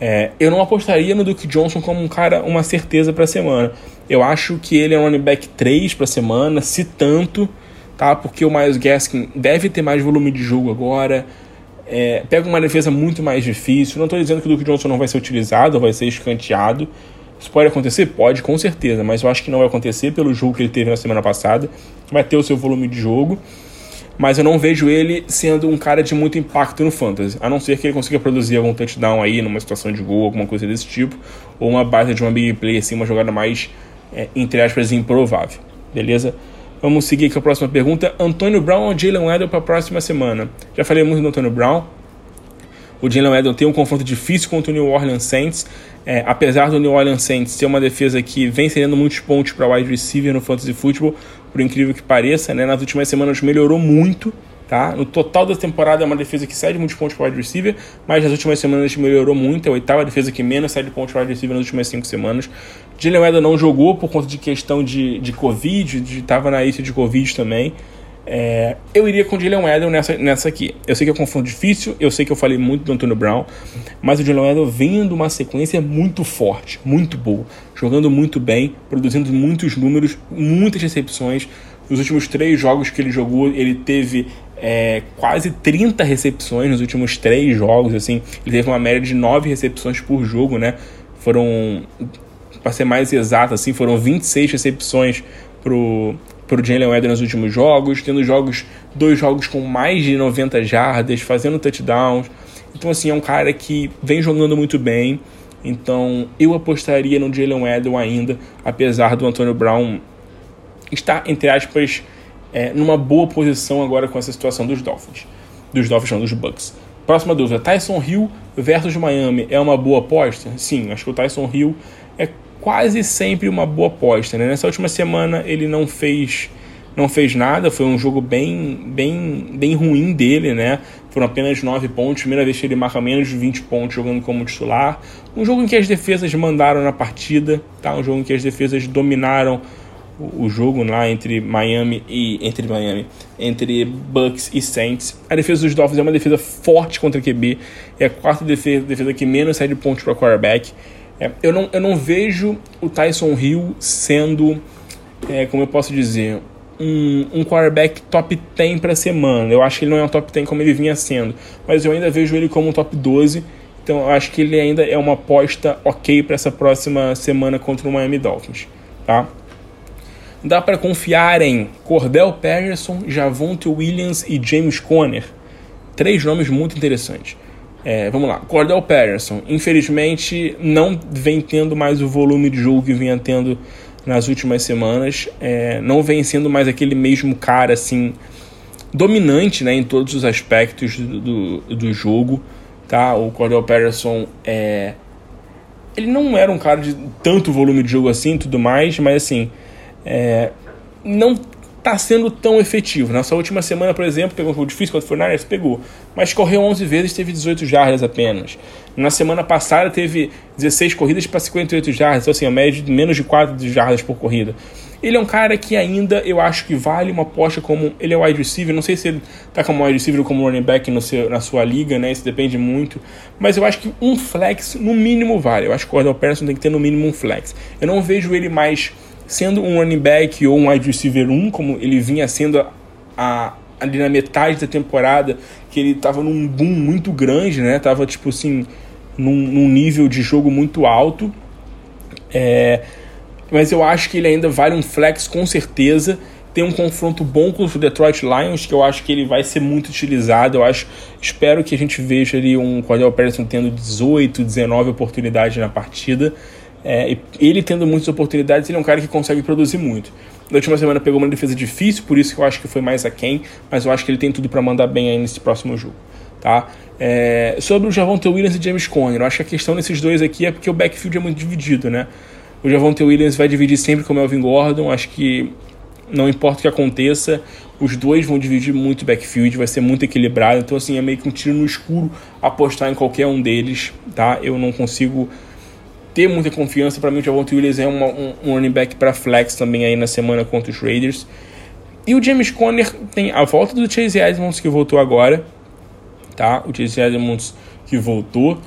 É, eu não apostaria no Duke Johnson como um cara, uma certeza para a semana. Eu acho que ele é um running back 3 para a semana, se tanto, tá? Porque o Miles Gaskin deve ter mais volume de jogo agora. É, pega uma defesa muito mais difícil. Não estou dizendo que o Duke Johnson não vai ser utilizado, vai ser escanteado. Isso pode acontecer? Pode, com certeza, mas eu acho que não vai acontecer pelo jogo que ele teve na semana passada. Vai ter o seu volume de jogo mas eu não vejo ele sendo um cara de muito impacto no fantasy, a não ser que ele consiga produzir algum touchdown aí numa situação de gol, alguma coisa desse tipo, ou uma base de uma big play, assim, uma jogada mais, é, entre aspas, improvável, beleza? Vamos seguir com a próxima pergunta. Antônio Brown ou Jalen Waddle para a próxima semana? Já falei muito do Antônio Brown. O Jalen Waddle tem um confronto difícil contra o New Orleans Saints. É, apesar do New Orleans Saints ser uma defesa que vem cedendo muitos pontos para wide receiver no fantasy football, por incrível que pareça, né? Nas últimas semanas melhorou muito, tá? No total da temporada é uma defesa que cede muitos pontos para wide receiver, mas nas últimas semanas melhorou muito, é a oitava defesa que menos cede pontos para wide receiver nas últimas cinco semanas. Jalen Weather não jogou por conta de questão de, de Covid, estava na lista de Covid também. É, eu iria com o Jalen Waddle nessa, nessa aqui. Eu sei que é um confronto difícil, eu sei que eu falei muito do Antônio Brown, mas o Jalen Waddle vem de uma sequência muito forte, muito boa, jogando muito bem, produzindo muitos números, muitas recepções. Nos últimos três jogos que ele jogou, ele teve é, quase 30 recepções nos últimos três jogos. Assim, ele teve uma média de nove recepções por jogo, né? Foram para ser mais exato, assim, foram 26 recepções pro, pro Jalen Waddle nos últimos jogos, tendo jogos, dois jogos com mais de 90 jardas, fazendo touchdowns. Então, assim, é um cara que vem jogando muito bem. Então, eu apostaria no Jalen Waddle ainda, apesar do Antônio Brown estar, entre aspas, é, numa boa posição agora com essa situação dos Dolphins. Dos Dolphins, não, dos Bucks. Próxima dúvida: Tyson Hill versus Miami é uma boa aposta? Sim, acho que o Tyson Hill é quase sempre uma boa aposta. Né? Nessa última semana ele não fez não fez nada, foi um jogo bem bem bem ruim dele, né? Foram apenas 9 pontos, primeira vez que ele marca menos de 20 pontos jogando como titular. Um jogo em que as defesas mandaram na partida, tá? Um jogo em que as defesas dominaram o jogo lá entre Miami e entre Miami, entre Bucks e Saints. A defesa dos Dolphins é uma defesa forte contra QB, é a quarta defesa, defesa que menos sai de pontos para quarterback. É, eu, não, eu não vejo o Tyson Hill sendo, é, como eu posso dizer, um, um quarterback top 10 para semana. Eu acho que ele não é um top 10 como ele vinha sendo, mas eu ainda vejo ele como um top 12. Então eu acho que ele ainda é uma aposta ok para essa próxima semana contra o Miami Dolphins, tá? Dá para confiar em Cordell Patterson, Javonte Williams e James Conner. Três nomes muito interessantes. É, vamos lá, Cordell Patterson, infelizmente não vem tendo mais o volume de jogo que vinha tendo nas últimas semanas. É, não vem sendo mais aquele mesmo cara assim dominante né, em todos os aspectos do, do, do jogo. Tá? O Cordell Patterson é, ele não era um cara de tanto volume de jogo assim tudo mais, mas assim é, não está sendo tão efetivo. Nessa última semana, por exemplo, pegou um jogo difícil contra o Fortnite, pegou. Mas correu 11 vezes teve 18 jardas apenas. Na semana passada teve 16 corridas para 58 jardas, então assim, a média de menos de 4 jardas por corrida. Ele é um cara que ainda eu acho que vale uma aposta como. Ele é wide receiver, não sei se ele tá como wide receiver ou como running back no seu, na sua liga, né? Isso depende muito. Mas eu acho que um flex, no mínimo, vale. Eu acho que o Cordell Patterson tem que ter no mínimo um flex. Eu não vejo ele mais sendo um running back ou um wide receiver 1, como ele vinha sendo a, a, ali na metade da temporada, que ele estava num boom muito grande, né? Tava tipo assim, num, num nível de jogo muito alto. É, mas eu acho que ele ainda vale um flex com certeza. Tem um confronto bom com o Detroit Lions, que eu acho que ele vai ser muito utilizado. Eu acho, espero que a gente veja ali um Cordell Patterson tendo 18, 19 oportunidades na partida. É, ele tendo muitas oportunidades, ele é um cara que consegue produzir muito. Na última semana pegou uma defesa difícil, por isso que eu acho que foi mais aquém, mas eu acho que ele tem tudo para mandar bem aí nesse próximo jogo. Tá? É, sobre o Javonte Williams e James Conner, eu acho que a questão desses dois aqui é porque o backfield é muito dividido, né? O Javonte Williams vai dividir sempre com o Melvin Gordon, acho que não importa o que aconteça, os dois vão dividir muito o backfield, vai ser muito equilibrado, então assim, é meio que um tiro no escuro apostar em qualquer um deles, tá? Eu não consigo ter muita confiança. Para mim, o Javonte Williams é uma, um, um running back para flex também aí na semana contra os Raiders. E o James Conner tem a volta do Chase Edmonds que voltou agora, tá? O Chase Edmonds que voltou.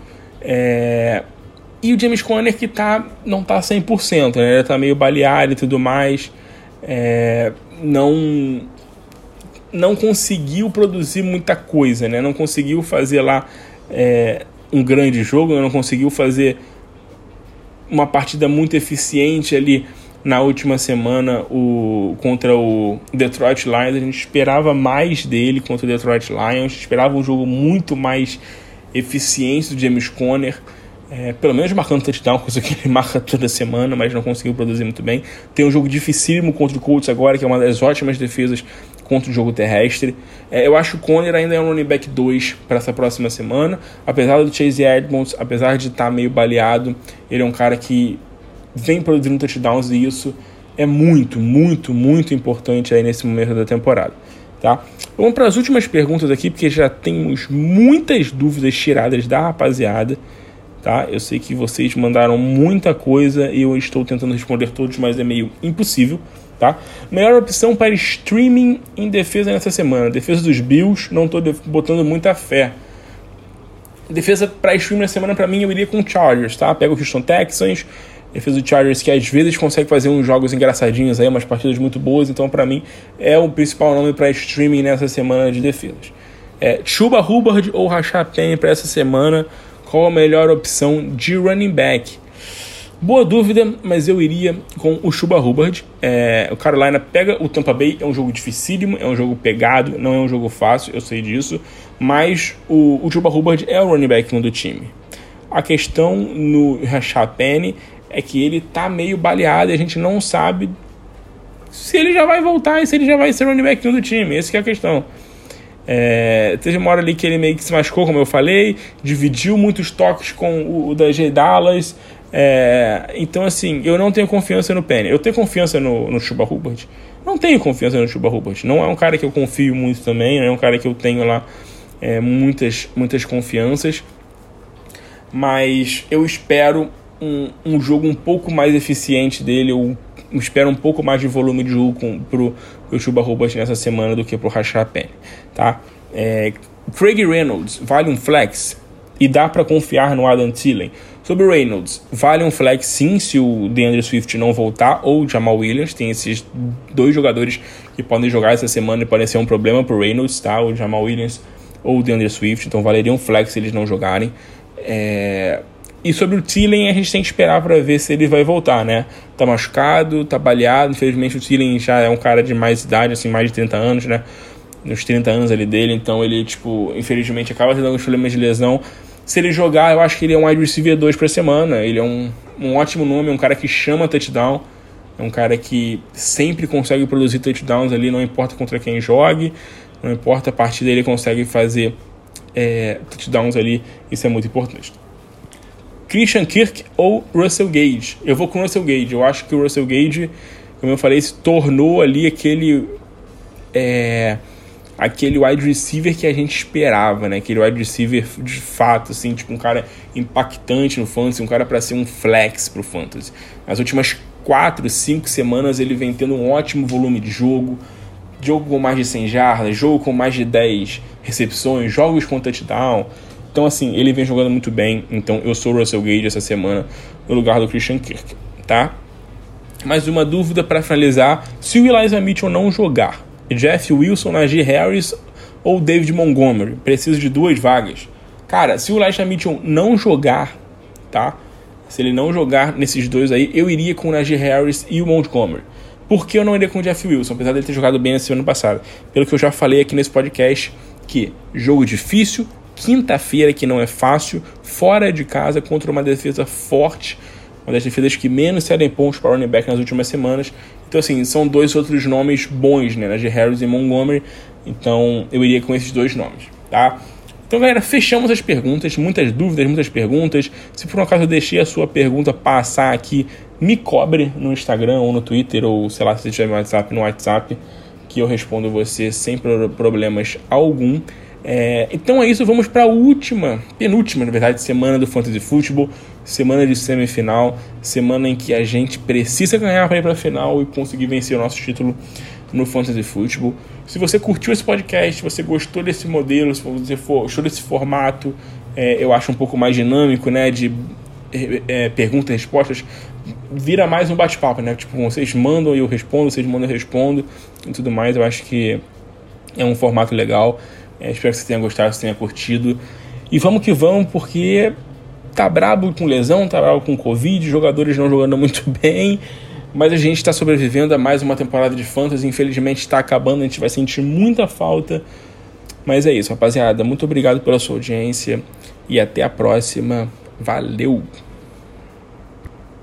É... E o James Conner que tá, não tá 100%, né? Ele tá meio baleado e tudo mais. É... Não não conseguiu produzir muita coisa, né? Não conseguiu fazer lá é, um grande jogo, não conseguiu fazer uma partida muito eficiente ali na última semana o, contra o Detroit Lions. A gente esperava mais dele contra o Detroit Lions, esperava um jogo muito mais eficiente do James Conner. É, pelo menos marcando touchdown, coisa que ele marca toda semana, mas não conseguiu produzir muito bem. Tem um jogo dificílimo contra o Colts agora, que é uma das ótimas defesas contra o jogo terrestre. É, eu acho que o Conner ainda é um running back 2 para essa próxima semana. Apesar do Chase Edmonds, apesar de estar tá meio baleado, ele é um cara que vem produzindo touchdowns e isso é muito, muito, muito importante aí nesse momento da temporada. Tá? Vamos para as últimas perguntas aqui, porque já temos muitas dúvidas tiradas da rapaziada. Tá? Eu sei que vocês mandaram muita coisa e eu estou tentando responder todos, mas é meio impossível. Tá? Melhor opção para streaming em defesa nessa semana. Defesa dos Bills, não estou botando muita fé. Defesa para streaming na semana, para mim, eu iria com Chargers, tá? Pega o Houston Texans, defesa do Chargers que às vezes consegue fazer uns jogos engraçadinhos aí, umas partidas muito boas, então para mim é o principal nome para streaming nessa semana de defesas. É, Chuba Hubbard ou Rashad Penny para essa semana, qual a melhor opção de running back? Boa dúvida, mas eu iria com o Chuba Hubbard. É, o Carolina pega o Tampa Bay, é um jogo dificílimo, é um jogo pegado, não é um jogo fácil, eu sei disso, mas o, o Chuba Hubbard é o running back do time. A questão no Rashad Penny é que ele tá meio baleado e a gente não sabe se ele já vai voltar e se ele já vai ser running back do time. Essa é a questão. É, teve uma hora ali que ele meio que se machucou, como eu falei, dividiu muitos toques com o, o da G Dallas. É, então, assim, eu não tenho confiança no Penny. Eu tenho confiança no, no Chuba Hubbard? Não tenho confiança no Chuba Hubbard. Não é um cara que eu confio muito também, não é um cara que eu tenho lá é, muitas, muitas confianças. Mas eu espero um, um jogo um pouco mais eficiente dele. Eu espero um pouco mais de volume de jogo com, pro, pro Chuba Hubbard nessa semana do que pro Rashad Penny, tá? É, Craig Reynolds, vale um flex? E dá para confiar no Adam Thielen? Sobre o Reynolds, vale um flex sim se o DeAndre Swift não voltar ou o Jamal Williams. Tem esses dois jogadores que podem jogar essa semana e podem ser um problema pro Reynolds, tá? O Jamal Williams ou o DeAndre Swift. Então valeria um flex se eles não jogarem. É... E sobre o Thielen, a gente tem que esperar para ver se ele vai voltar, né? Tá machucado, tá baleado. Infelizmente o Thielen já é um cara de mais idade, assim, mais de 30 anos, né? Nos 30 anos ali dele, então ele, tipo, infelizmente acaba tendo alguns problemas de lesão se ele jogar, eu acho que ele é um wide receiver 2 por semana. Ele é um, um ótimo nome, um cara que chama touchdown. É um cara que sempre consegue produzir touchdowns ali, não importa contra quem jogue, não importa a partida, ele consegue fazer é, touchdowns ali, isso é muito importante. Christian Kirk ou Russell Gage? Eu vou com Russell Gage. Eu acho que o Russell Gage, como eu falei, se tornou ali aquele. É, aquele wide receiver que a gente esperava, né? Aquele wide receiver de fato, assim, tipo um cara impactante no fantasy, um cara para ser um flex pro fantasy. Nas últimas quatro, cinco semanas ele vem tendo um ótimo volume de jogo, jogo com mais de 100 jardas, jogo com mais de 10 recepções, jogos com touchdown. Então, assim, ele vem jogando muito bem. Então, eu sou o Russell Gage essa semana no lugar do Christian Kirk, tá? Mais uma dúvida para finalizar: se o Elijah Mitchell não jogar, Jeff Wilson, Najee Harris ou David Montgomery. Preciso de duas vagas. Cara, se o Elijah Mitchell não jogar, tá? Se ele não jogar nesses dois aí, eu iria com o Najee Harris e o Montgomery. Por que eu não iria com o Jeff Wilson, apesar dele ter jogado bem nesse ano passado? Pelo que eu já falei aqui nesse podcast, que jogo difícil, quinta-feira que não é fácil, fora de casa contra uma defesa forte, uma das defesas que menos cedem pontos para o running back nas últimas semanas. Então, assim, são dois outros nomes bons, né? De Harris e Montgomery. Então, eu iria com esses dois nomes, tá? Então, galera, fechamos as perguntas. Muitas dúvidas, muitas perguntas. Se por um acaso eu deixei a sua pergunta passar aqui, me cobre no Instagram ou no Twitter, ou sei lá, se tiver no WhatsApp, no WhatsApp, que eu respondo você sem problemas algum. É, então é isso, vamos para a última, penúltima, na verdade, semana do Fantasy Football, semana de semifinal, semana em que a gente precisa ganhar para ir para a final e conseguir vencer o nosso título no Fantasy Football. Se você curtiu esse podcast, se você gostou desse modelo, se você gostou desse formato, é, eu acho um pouco mais dinâmico, né, de é, é perguntas e respostas, vira mais um bate-papo, né? Tipo, vocês mandam e eu respondo, vocês mandam e eu respondo e tudo mais. Eu acho que é um formato legal. É, espero que você tenha gostado, que você tenha curtido. E vamos que vamos, porque tá brabo com lesão, tá brabo com Covid, jogadores não jogando muito bem. Mas a gente está sobrevivendo a mais uma temporada de Fantasy. Infelizmente está acabando, a gente vai sentir muita falta. Mas é isso, rapaziada. Muito obrigado pela sua audiência e até a próxima. Valeu!